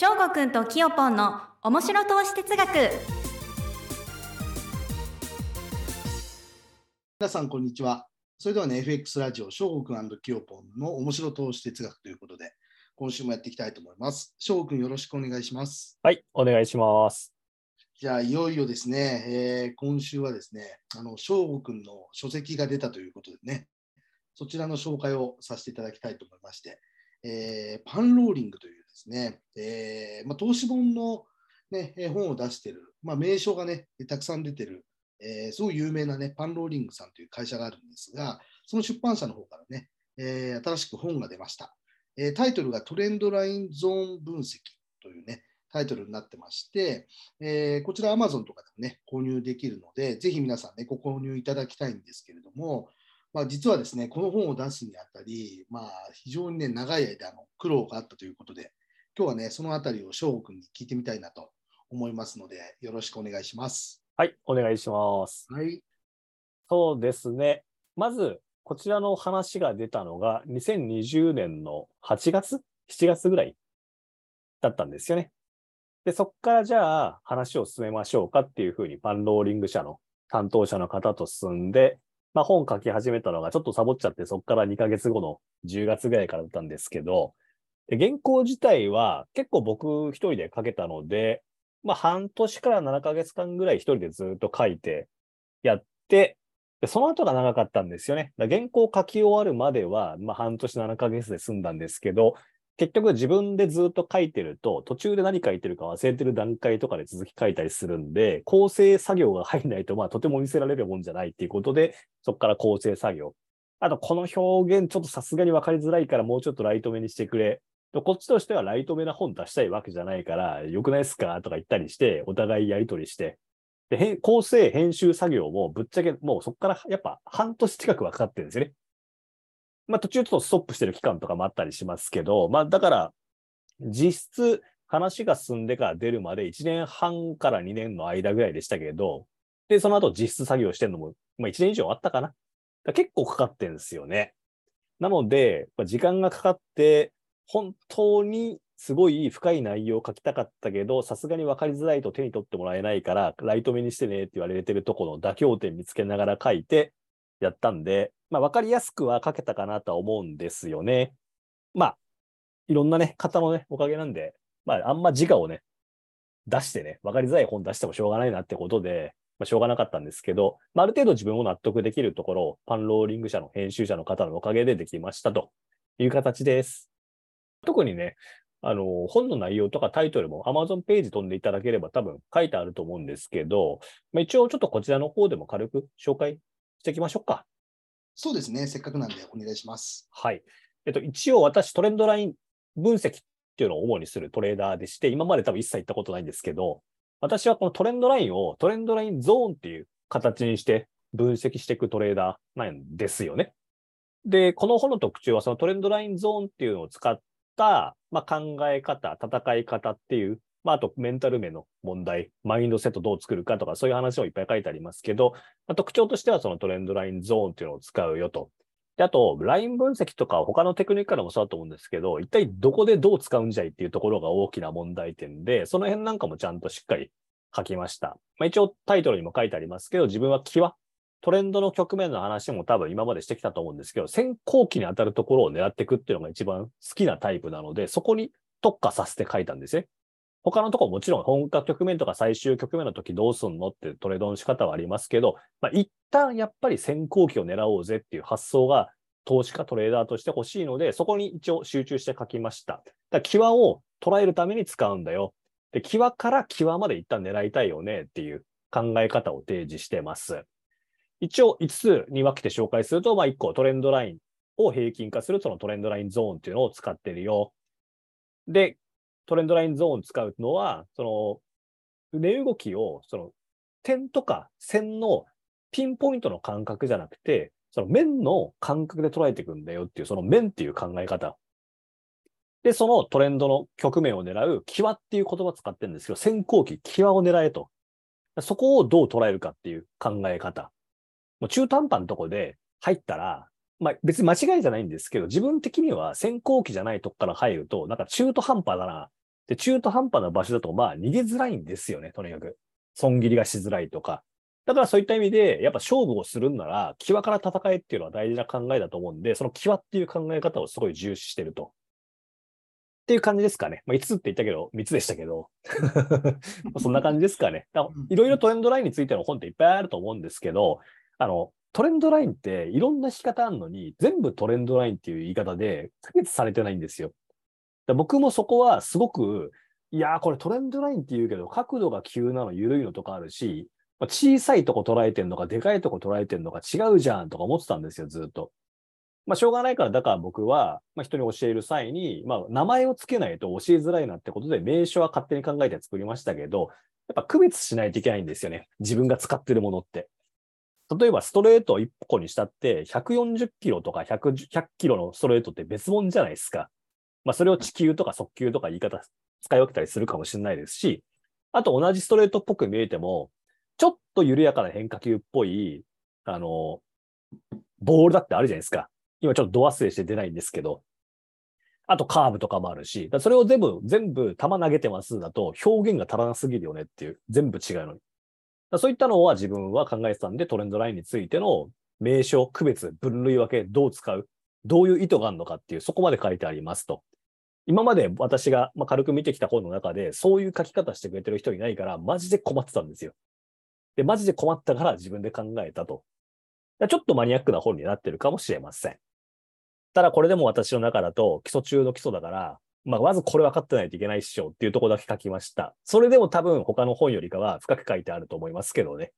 翔吾くんときよぽんの面白投資哲学皆さん、こんにちは。それではね、FX ラジオ、翔吾くんきよぽんの面白投資哲学ということで、今週もやっていきたいと思います。翔吾くん、よろしくお願いします。はい、お願いします。じゃあ、いよいよですね、えー今週はですね、あの、翔吾くんの書籍が出たということでね、そちらの紹介をさせていただきたいと思いまして、えーパンローリングというですね、えーまあ、投資本の、ね、本を出している、まあ、名称がね、たくさん出てる、えーすごい有名なね、パンローリングさんという会社があるんですが、その出版社の方からね、えー新しく本が出ました。えタイトルがトレンドラインゾーン分析というね、タイトルになってまして、えーこちら Amazon とかでもね、購入できるので、ぜひ皆さんね、ご購入いただきたいんですけれども、まあ、実はですね、この本を出すにあたり、まあ、非常にね、長い間の苦労があったということで、今日はね、そのあたりを翔吾君に聞いてみたいなと思いますので、よろしくお願いします。はい、お願いします。はい。そうですね。まず、こちらの話が出たのが、2020年の8月 ?7 月ぐらいだったんですよね。で、そこからじゃあ話を進めましょうかっていうふうにパンローリング社の担当者の方と進んで、まあ本書き始めたのがちょっとサボっちゃって、そこから2ヶ月後の10月ぐらいからだったんですけど、で原稿自体は結構僕一人で書けたので、まあ半年から7ヶ月間ぐらい一人でずっと書いてやって、でその後が長かったんですよね。原稿書き終わるまでは、まあ半年7ヶ月で済んだんですけど、結局自分でずっと書いてると、途中で何書いてるか忘れてる段階とかで続き書いたりするんで、構成作業が入んないと、まあとても見せられるもんじゃないっていうことで、そこから構成作業。あと、この表現ちょっとさすがに分かりづらいからもうちょっとライト目にしてくれ。こっちとしてはライト目な本出したいわけじゃないから、よくないっすか？とか言ったりして、お互いやりとりして。で、構成、編集作業もぶっちゃけもうそこからやっぱ半年近く分かかってるんですよね。まあ途中ちょっとストップしてる期間とかもあったりしますけど、まあだから、実質話が進んでから出るまで1年半から2年の間ぐらいでしたけど、で、その後実質作業してるのも、まあ1年以上あったかな。か結構かかってるんですよね。なので、時間がかかって、本当にすごい深い内容を書きたかったけど、さすがに分かりづらいと手に取ってもらえないから、ライト目にしてねって言われてるところの妥協点見つけながら書いてやったんで、まあ分かりやすくは書けたかなとは思うんですよね。まあ、いろんなね、方のね、おかげなんで、まああんま自我をね、出してね、分かりづらい本出してもしょうがないなってことで、まあ、しょうがなかったんですけど、まあ、ある程度自分を納得できるところをパンローリング社の編集者の方のおかげでできましたという形です。特にね、あの、本の内容とかタイトルも Amazon ページ飛んでいただければ多分書いてあると思うんですけど、まあ、一応ちょっとこちらの方でも軽く紹介していきましょうか。そうですね、せっかくなんでお願いします。はい。えっと、一応私トレンドライン分析っていうのを主にするトレーダーでして、今まで多分一切行ったことないんですけど、私はこのトレンドラインをトレンドラインゾーンっていう形にして分析していくトレーダーなんですよね。で、この本の特徴はそのトレンドラインゾーンっていうのを使った、まあ、考え方、戦い方っていう、まあ、あとメンタル面の問題、マインドセットどう作るかとかそういう話をいっぱい書いてありますけど、まあ、特徴としてはそのトレンドラインゾーンっていうのを使うよと。で、あと、ライン分析とか他のテクニックからもそうだと思うんですけど、一体どこでどう使うんじゃいっていうところが大きな問題点で、その辺なんかもちゃんとしっかり書きました。まあ、一応タイトルにも書いてありますけど、自分は際、トレンドの局面の話も多分今までしてきたと思うんですけど、先行期に当たるところを狙っていくっていうのが一番好きなタイプなので、そこに特化させて書いたんですね。他のところもちろん本格局面とか最終局面の時どうすんのってトレードの仕方はありますけど、まあ、一旦やっぱり先行期を狙おうぜっていう発想が投資家トレーダーとして欲しいので、そこに一応集中して書きました。だから際を捉えるために使うんだよ。で、際から際まで一旦狙いたいよねっていう考え方を提示してます。一応5つに分けて紹介すると、まあ1個トレンドラインを平均化するそのトレンドラインゾーンっていうのを使ってるよ。で、トレンドラインゾーン使うのは、その、値動きを、その、点とか線のピンポイントの感覚じゃなくて、その面の感覚で捉えていくんだよっていう、その面っていう考え方。で、そのトレンドの局面を狙う、際っていう言葉を使ってるんですけど、先行期、際を狙えと。そこをどう捉えるかっていう考え方。もう中途半端なとこで入ったら、まあ別に間違いじゃないんですけど、自分的には先行期じゃないとこから入ると、なんか中途半端だなっで、中途半端な場所だと、まあ、逃げづらいんですよね、とにかく。損切りがしづらいとか。だからそういった意味で、やっぱ勝負をするんなら、際から戦えっていうのは大事な考えだと思うんで、その際っていう考え方をすごい重視してると。っていう感じですかね。まあ、5つって言ったけど、3つでしたけど。そんな感じですかね。いろいろトレンドラインについての本っていっぱいあると思うんですけど、あの、トレンドラインっていろんな引き方あるのに、全部トレンドラインっていう言い方で区別されてないんですよ。僕もそこはすごく、いやー、これトレンドラインって言うけど、角度が急なの、緩いのとかあるし、小さいとこ捉えてんのか、でかいとこ捉えてんのか違うじゃんとか思ってたんですよ、ずっと。まあ、しょうがないから、だから僕は、まあ、人に教える際に、まあ、名前を付けないと教えづらいなってことで、名称は勝手に考えて作りましたけど、やっぱ区別しないといけないんですよね。自分が使ってるものって。例えば、ストレートを1個にしたって、140キロとか 100, 100キロのストレートって別物じゃないですか。まあ、それを地球とか速球とか言い方、使い分けたりするかもしれないですし、あと同じストレートっぽく見えても、ちょっと緩やかな変化球っぽい、あの、ボールだってあるじゃないですか。今ちょっとド忘れして出ないんですけど、あとカーブとかもあるし、それを全部、全部球投げてますだと表現が足らなすぎるよねっていう、全部違うのに。そういったのは自分は考えてたんで、トレンドラインについての名称、区別、分類分け、どう使う、どういう意図があるのかっていう、そこまで書いてありますと。今まで私が軽く見てきた本の中で、そういう書き方してくれてる人いないから、マジで困ってたんですよ。で、マジで困ったから自分で考えたと。ちょっとマニアックな本になってるかもしれません。ただこれでも私の中だと基礎中の基礎だから、まあ、まずこれ分かってないといけないっしょっていうとこだけ書きました。それでも多分他の本よりかは深く書いてあると思いますけどね。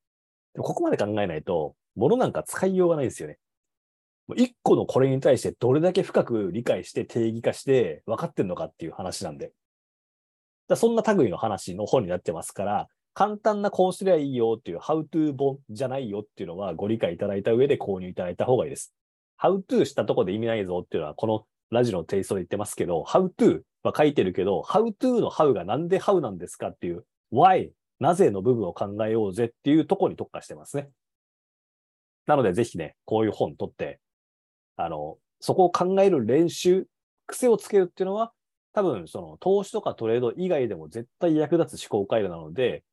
ここまで考えないと、物なんか使いようがないですよね。一個のこれに対してどれだけ深く理解して定義化して分かってんのかっていう話なんで。だそんな類の話の本になってますから、簡単なこうすりゃいいよっていう How to 本じゃないよっていうのはご理解いただいた上で購入いただいた方がいいです。How to したとこで意味ないぞっていうのはこのラジオのテイストで言ってますけど、How to は書いてるけど、How to の How がなんで How なんですかっていう Why、なぜの部分を考えようぜっていうところに特化してますね。なのでぜひね、こういう本取って、あの、そこを考える練習、癖をつけるっていうのは、多分その投資とかトレード以外でも絶対役立つ思考回路なので、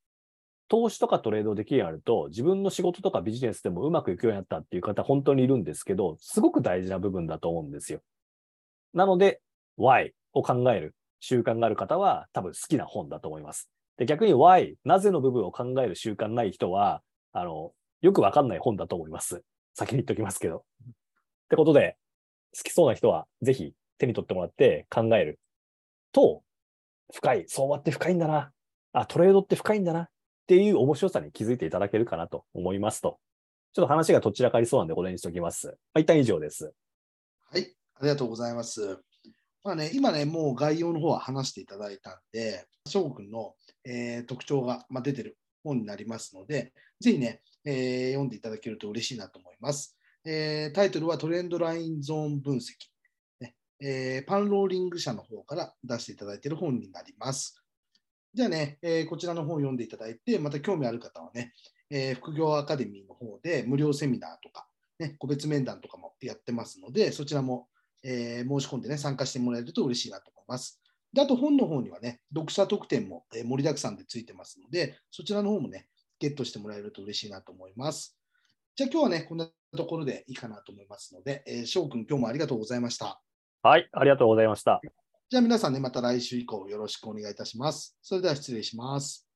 投資とかトレードできるようになると、自分の仕事とかビジネスでもうまくいくようになったっていう方、本当にいるんですけど、すごく大事な部分だと思うんですよ。なので、why を考える習慣がある方は、多分好きな本だと思います。で逆に why、なぜの部分を考える習慣ない人は、あの、よくわかんない本だと思います。先に言っておきますけど。ってことで、好きそうな人は、ぜひ手に取ってもらって考えると、深い、相場って深いんだな。あ、トレードって深いんだな。っていう面白さに気づいていただけるかなと思いますと。ちょっと話がどちらかりそうなんでこれにしておきます。まあ、一旦以上です。はい、ありがとうございます。まあね、今ね、もう概要の方は話していただいたんで、翔吾君の、えー、特徴が、まあ、出てる本になりますので、ぜひね、えー、読んでいただけると嬉しいなと思います。えー、タイトルはトレンドラインゾーン分析、ねえ、パンローリング社の方から出していただいている本になります。じゃあね、え、こちらの本を読んでいただいて、また興味ある方はね、え、副業アカデミーの方で無料セミナーとか、ね、個別面談とかもやってますので、そちらも、えー、申し込んでね、参加してもらえると嬉しいなと思います。であと本の方にはね、読者特典も、え盛りだくさんでついてますので、そちらの方もね、ゲットしてもらえると嬉しいなと思います。じゃあ今日はね、こんなところでいいかなと思いますので、えー、翔くん、今日もありがとうございました。はい、ありがとうございました。じゃあ皆さんね、また来週以降よろしくお願いいたします。それでは失礼します。